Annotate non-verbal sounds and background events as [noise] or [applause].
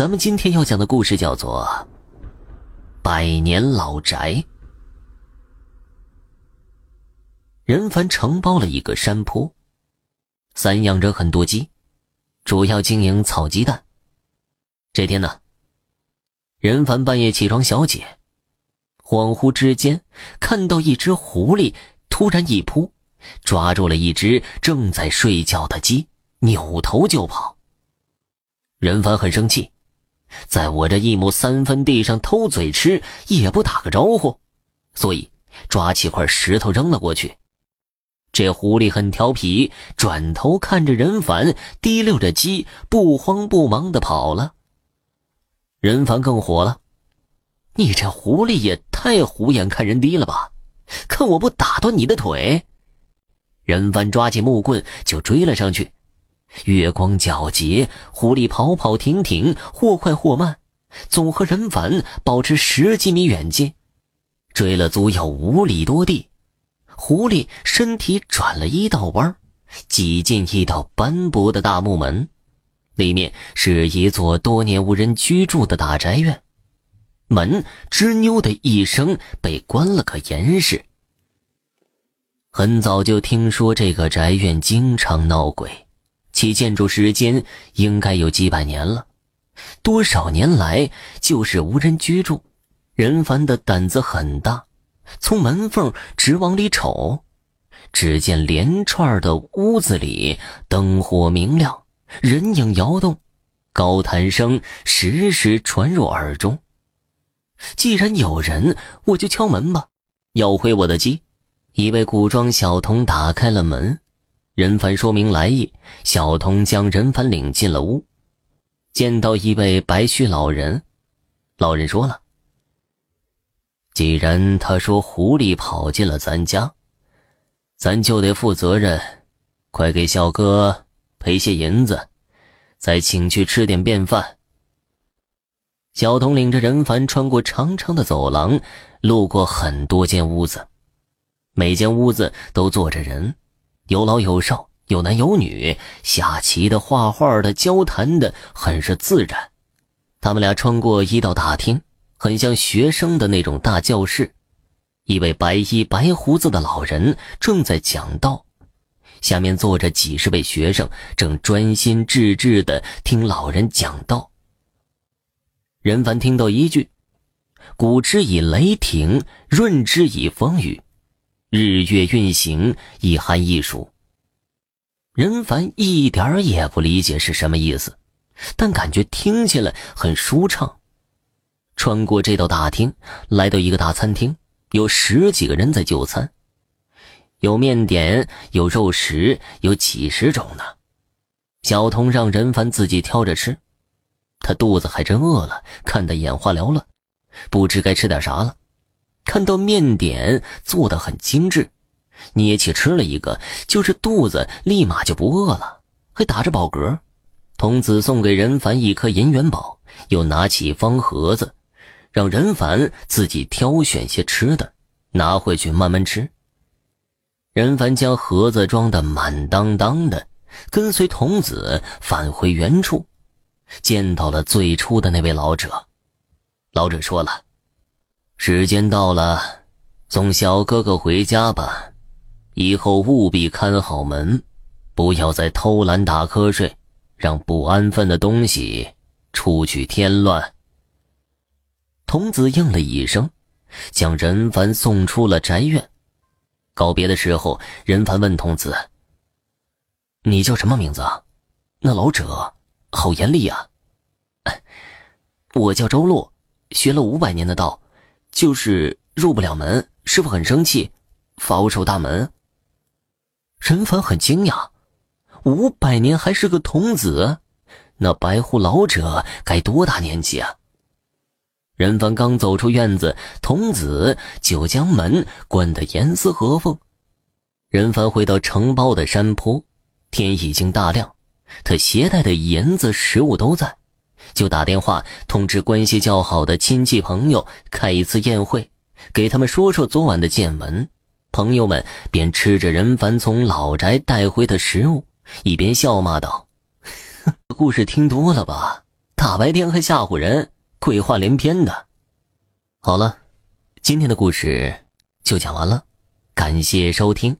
咱们今天要讲的故事叫做《百年老宅》。任凡承包了一个山坡，散养着很多鸡，主要经营草鸡蛋。这天呢，任凡半夜起床小解，恍惚之间看到一只狐狸突然一扑，抓住了一只正在睡觉的鸡，扭头就跑。任凡很生气。在我这一亩三分地上偷嘴吃，也不打个招呼，所以抓起块石头扔了过去。这狐狸很调皮，转头看着任凡，提溜着鸡，不慌不忙的跑了。任凡更火了：“你这狐狸也太虎眼看人低了吧！看我不打断你的腿！”任凡抓起木棍就追了上去。月光皎洁，狐狸跑跑停停，或快或慢，总和人凡保持十几米远近。追了足有五里多地，狐狸身体转了一道弯，挤进一道斑驳的大木门，里面是一座多年无人居住的大宅院。门吱扭的一声被关了个严实。很早就听说这个宅院经常闹鬼。其建筑时间应该有几百年了，多少年来就是无人居住。任凡的胆子很大，从门缝直往里瞅，只见连串的屋子里灯火明亮，人影摇动，高谈声时时传入耳中。既然有人，我就敲门吧，要回我的鸡。一位古装小童打开了门。任凡说明来意，小童将任凡领进了屋，见到一位白须老人，老人说了：“既然他说狐狸跑进了咱家，咱就得负责任，快给小哥赔些银子，再请去吃点便饭。”小童领着任凡穿过长长的走廊，路过很多间屋子，每间屋子都坐着人。有老有少，有男有女，下棋的、画画的、交谈的，很是自然。他们俩穿过一道大厅，很像学生的那种大教室。一位白衣白胡子的老人正在讲道，下面坐着几十位学生，正专心致志地听老人讲道。任凡听到一句：“古之以雷霆，润之以风雨。”日月运行，一寒一暑。任凡一点也不理解是什么意思，但感觉听起来很舒畅。穿过这道大厅，来到一个大餐厅，有十几个人在就餐，有面点，有肉食，有几十种呢。小童让任凡自己挑着吃，他肚子还真饿了，看得眼花缭乱，不知该吃点啥了。看到面点做的很精致，捏起吃了一个，就是肚子立马就不饿了，还打着饱嗝。童子送给任凡一颗银元宝，又拿起方盒子，让任凡自己挑选些吃的，拿回去慢慢吃。任凡将盒子装得满当当的，跟随童子返回原处，见到了最初的那位老者。老者说了。时间到了，送小哥哥回家吧。以后务必看好门，不要再偷懒打瞌睡，让不安分的东西出去添乱。童子应了一声，将任凡送出了宅院。告别的时候，任凡问童子：“你叫什么名字啊？”那老者好严厉啊。我叫周洛，学了五百年的道。就是入不了门，师傅很生气，罚我守大门。任凡很惊讶，五百年还是个童子，那白胡老者该多大年纪啊？任凡刚走出院子，童子就将门关得严丝合缝。任凡回到承包的山坡，天已经大亮，他携带的银子、食物都在。就打电话通知关系较好的亲戚朋友开一次宴会，给他们说说昨晚的见闻。朋友们便吃着任凡从老宅带回的食物，一边笑骂道：“ [laughs] 故事听多了吧？大白天还吓唬人，鬼话连篇的。好了，今天的故事就讲完了，感谢收听。